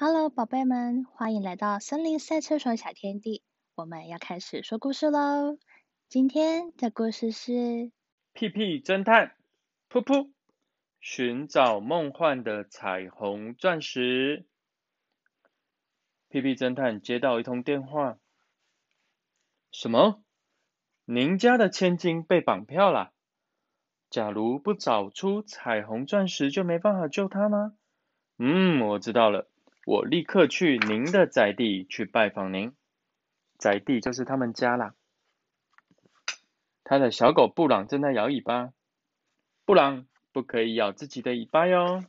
Hello，宝贝们，欢迎来到森林赛车手小天地。我们要开始说故事喽。今天的故事是《屁屁侦探》，噗噗，寻找梦幻的彩虹钻石。屁屁侦探接到一通电话，什么？您家的千金被绑票了？假如不找出彩虹钻石，就没办法救她吗？嗯，我知道了，我立刻去您的宅地去拜访您。宅地就是他们家啦。他的小狗布朗正在摇尾巴。布朗不可以咬自己的尾巴哟。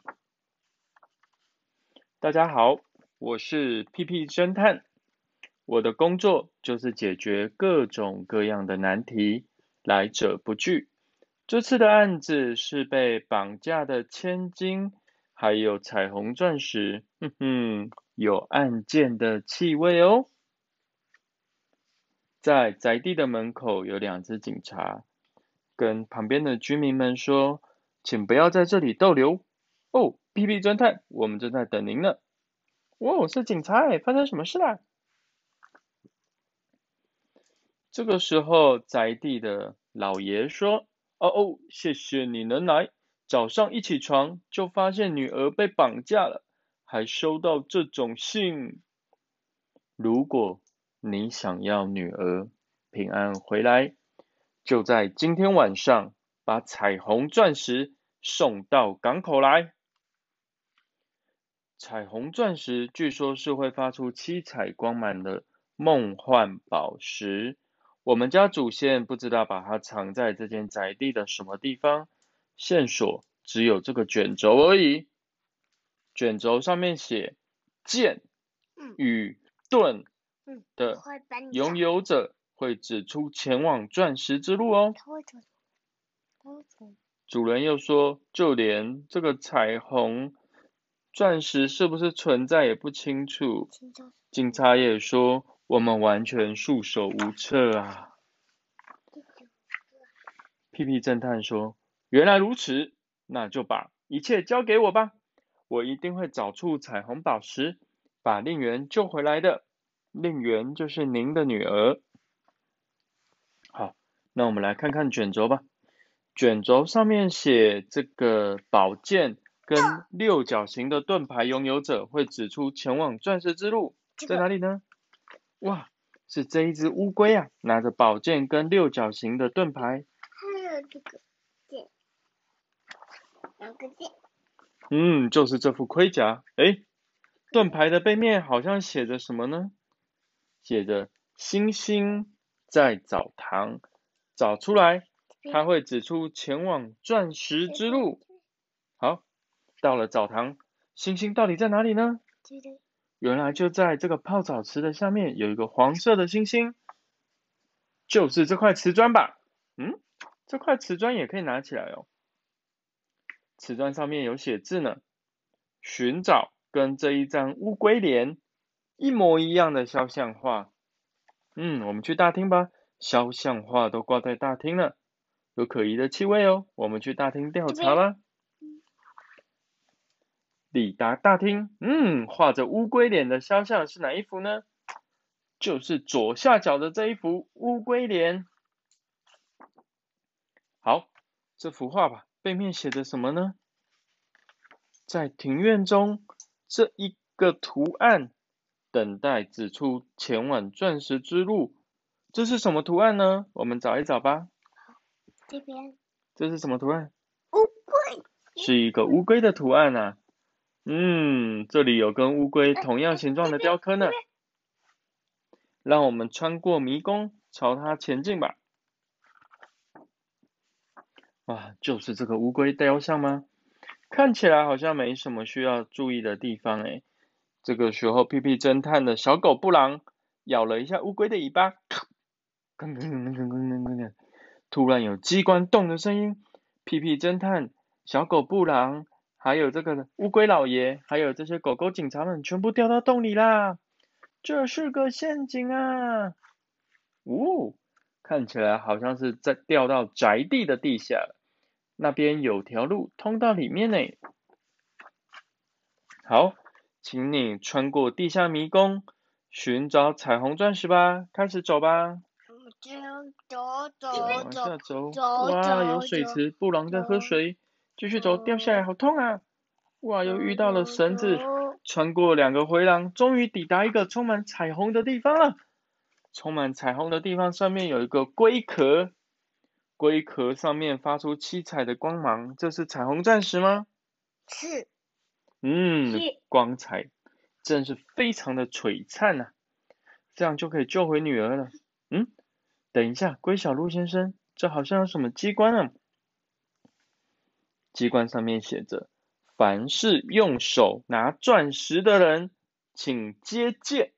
大家好，我是屁屁侦探。我的工作就是解决各种各样的难题，来者不拒。这次的案子是被绑架的千金，还有彩虹钻石，哼哼，有案件的气味哦。在宅地的门口有两只警察，跟旁边的居民们说：“请不要在这里逗留。”哦，屁屁侦探，我们正在等您呢。哦，是警察，发生什么事啦？这个时候，宅地的老爷说。哦哦，谢谢你能来。早上一起床就发现女儿被绑架了，还收到这种信。如果你想要女儿平安回来，就在今天晚上把彩虹钻石送到港口来。彩虹钻石据说是会发出七彩光芒的梦幻宝石。我们家祖先不知道把它藏在这间宅地的什么地方，线索只有这个卷轴而已。卷轴上面写剑与盾的拥有者会指出前往钻石之路哦。主人又说，就连这个彩虹钻石是不是存在也不清楚。警察也说。我们完全束手无策啊！屁屁侦探说：“原来如此，那就把一切交给我吧，我一定会找出彩虹宝石，把令媛救回来的。令媛就是您的女儿。”好，那我们来看看卷轴吧。卷轴上面写这个宝剑跟六角形的盾牌拥有者会指出前往钻石之路，在哪里呢？哇，是这一只乌龟啊，拿着宝剑跟六角形的盾牌。还有这个剑，两个剑。嗯，就是这副盔甲。哎，盾牌的背面好像写着什么呢？写着“星星在澡堂”，找出来，它会指出前往钻石之路。好，到了澡堂，星星到底在哪里呢？原来就在这个泡澡池的下面有一个黄色的星星，就是这块瓷砖吧？嗯，这块瓷砖也可以拿起来哦。瓷砖上面有写字呢，寻找跟这一张乌龟脸一模一样的肖像画。嗯，我们去大厅吧，肖像画都挂在大厅了，有可疑的气味哦。我们去大厅调查吧。抵达大厅，嗯，画着乌龟脸的肖像是哪一幅呢？就是左下角的这一幅乌龟脸。好，这幅画吧，背面写着什么呢？在庭院中，这一个图案等待指出前往钻石之路。这是什么图案呢？我们找一找吧。这边。这是什么图案？乌龟。是一个乌龟的图案啊。嗯，这里有跟乌龟同样形状的雕刻呢。让我们穿过迷宫，朝它前进吧。哇，就是这个乌龟雕像吗？看起来好像没什么需要注意的地方诶。这个时候，屁屁侦探的小狗布朗咬了一下乌龟的尾巴，突然有机关动的声音。屁屁侦探，小狗布朗。还有这个乌龟老爷，还有这些狗狗警察们，全部掉到洞里啦！这是个陷阱啊！呜，看起来好像是在掉到宅地的地下了，那边有条路通到里面呢。好，请你穿过地下迷宫，寻找彩虹钻石吧。开始走吧。走走走往走下走，走哇，走有水走池，布朗在喝走水。继续走，掉下来，好痛啊！哇，又遇到了走绳子，走穿过两个回廊，终于抵达一个充满彩虹的地方了。充满彩虹的地方上面有一个龟壳，龟壳上面发出七彩的光芒，这是彩虹钻石吗？是嗯，光彩真是非常的璀璨呐、这样就可以救回女儿了。嗯，等一下，龟小鹿先生，这好像有什么机关啊？机关上面写着：凡是用手拿钻石的人，请接见。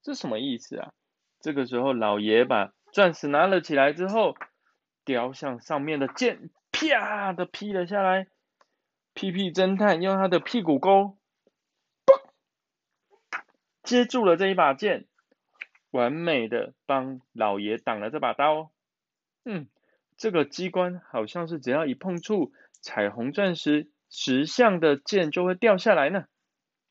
这什么意思啊？这个时候，老爷把钻石拿了起来之后，雕像上面的剑啪的劈了下来。屁屁侦探用他的屁股沟，嘣接住了这一把剑，完美的帮老爷挡了这把刀。嗯，这个机关好像是只要一碰触彩虹钻石，石像的剑就会掉下来呢。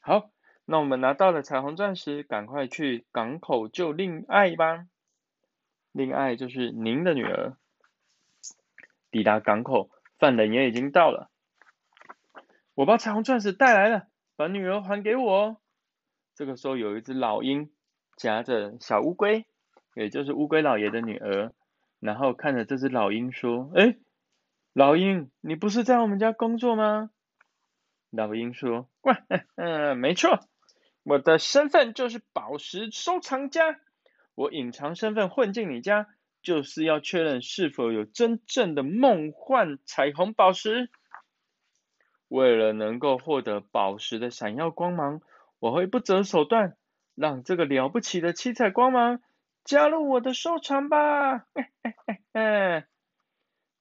好，那我们拿到了彩虹钻石，赶快去港口救令爱吧。令爱就是您的女儿。抵达港口，犯人也已经到了。我把彩虹钻石带来了，把女儿还给我。这个时候有一只老鹰夹着小乌龟，也就是乌龟老爷的女儿，然后看着这只老鹰说：“哎，老鹰，你不是在我们家工作吗？”老鹰说：“喂，嗯，没错，我的身份就是宝石收藏家，我隐藏身份混进你家，就是要确认是否有真正的梦幻彩虹宝石。”为了能够获得宝石的闪耀光芒，我会不择手段，让这个了不起的七彩光芒加入我的收藏吧。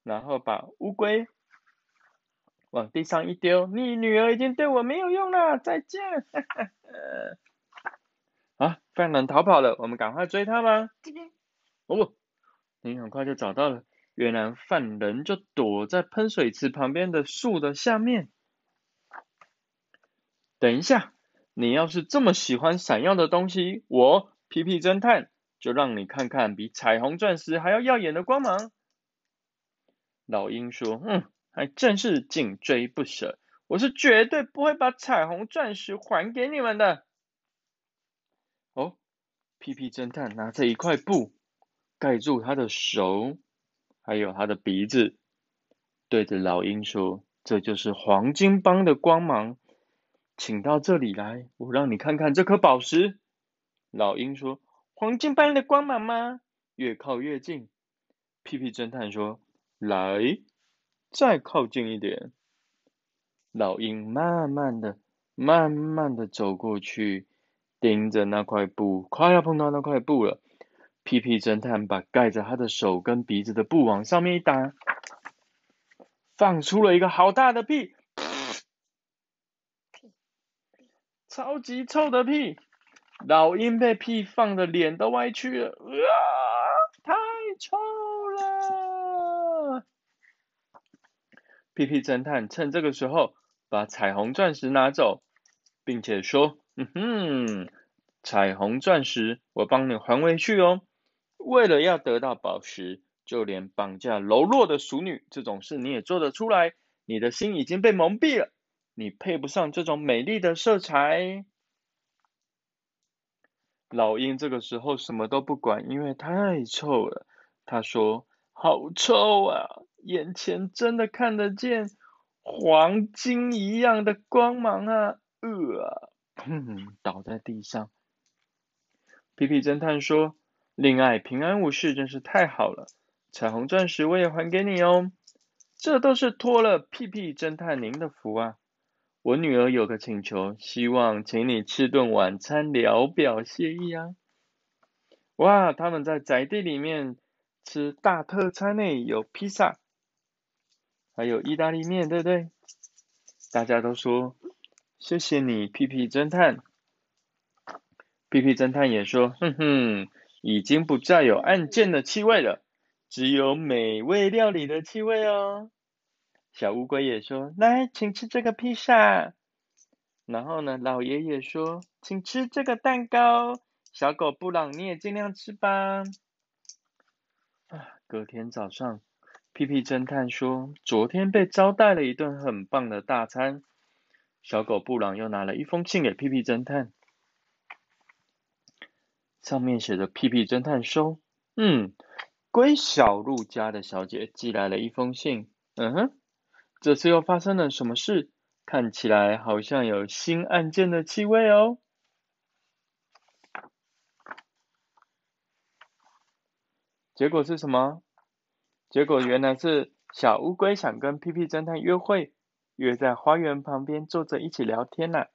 然后把乌龟往地上一丢，你女儿已经对我没有用了，再见。啊，犯人逃跑了，我们赶快追他吧。这边哦，你很快就找到了，原来犯人就躲在喷水池旁边的树的下面。等一下，你要是这么喜欢闪耀的东西，我皮皮侦探就让你看看比彩虹钻石还要耀眼的光芒。老鹰说：“嗯，还真是紧追不舍，我是绝对不会把彩虹钻石还给你们的。”哦，屁屁侦探拿着一块布盖住他的手，还有他的鼻子，对着老鹰说：“这就是黄金帮的光芒，请到这里来，我让你看看这颗宝石。”老鹰说：“黄金般的光芒吗？”越靠越近。屁屁侦探说：“来，再靠近一点。”老鹰慢慢的、慢慢的走过去。盯着那块布，快要碰到那块布了。屁屁侦探把盖着他的手跟鼻子的布往上面一打，放出了一个好大的屁，超级臭的屁。老鹰被屁放的脸都歪曲了，啊，太臭了！屁屁侦探趁这个时候把彩虹钻石拿走，并且说。嗯哼，彩虹钻石，我帮你还回去哦。为了要得到宝石，就连绑架柔弱的淑女这种事你也做得出来？你的心已经被蒙蔽了，你配不上这种美丽的色彩。老鹰这个时候什么都不管，因为太臭了。他说：“好臭啊！眼前真的看得见黄金一样的光芒啊！”呃。倒在地上。皮皮侦探说：“恋爱平安无事，真是太好了。彩虹钻石我也还给你哦，这都是托了屁屁侦探您的福啊。我女儿有个请求，希望请你吃顿晚餐，聊表谢意啊。”哇！他们在宅地里面吃大特餐呢，有披萨，还有意大利面，对不对？大家都说。谢谢你，屁屁侦探。屁屁侦探也说：“哼哼，已经不再有案件的气味了，只有美味料理的气味哦。”小乌龟也说：“来，请吃这个披萨。”然后呢，老爷爷说：“请吃这个蛋糕。”小狗布朗，你也尽量吃吧。啊，隔天早上，屁屁侦探说：“昨天被招待了一顿很棒的大餐。”小狗布朗又拿了一封信给屁屁侦探，上面写着：“屁屁侦探收。”嗯，归小鹿家的小姐寄来了一封信。嗯哼，这次又发生了什么事？看起来好像有新案件的气味哦。结果是什么？结果原来是小乌龟想跟屁屁侦探约会，约在花园旁边坐着一起聊天呢。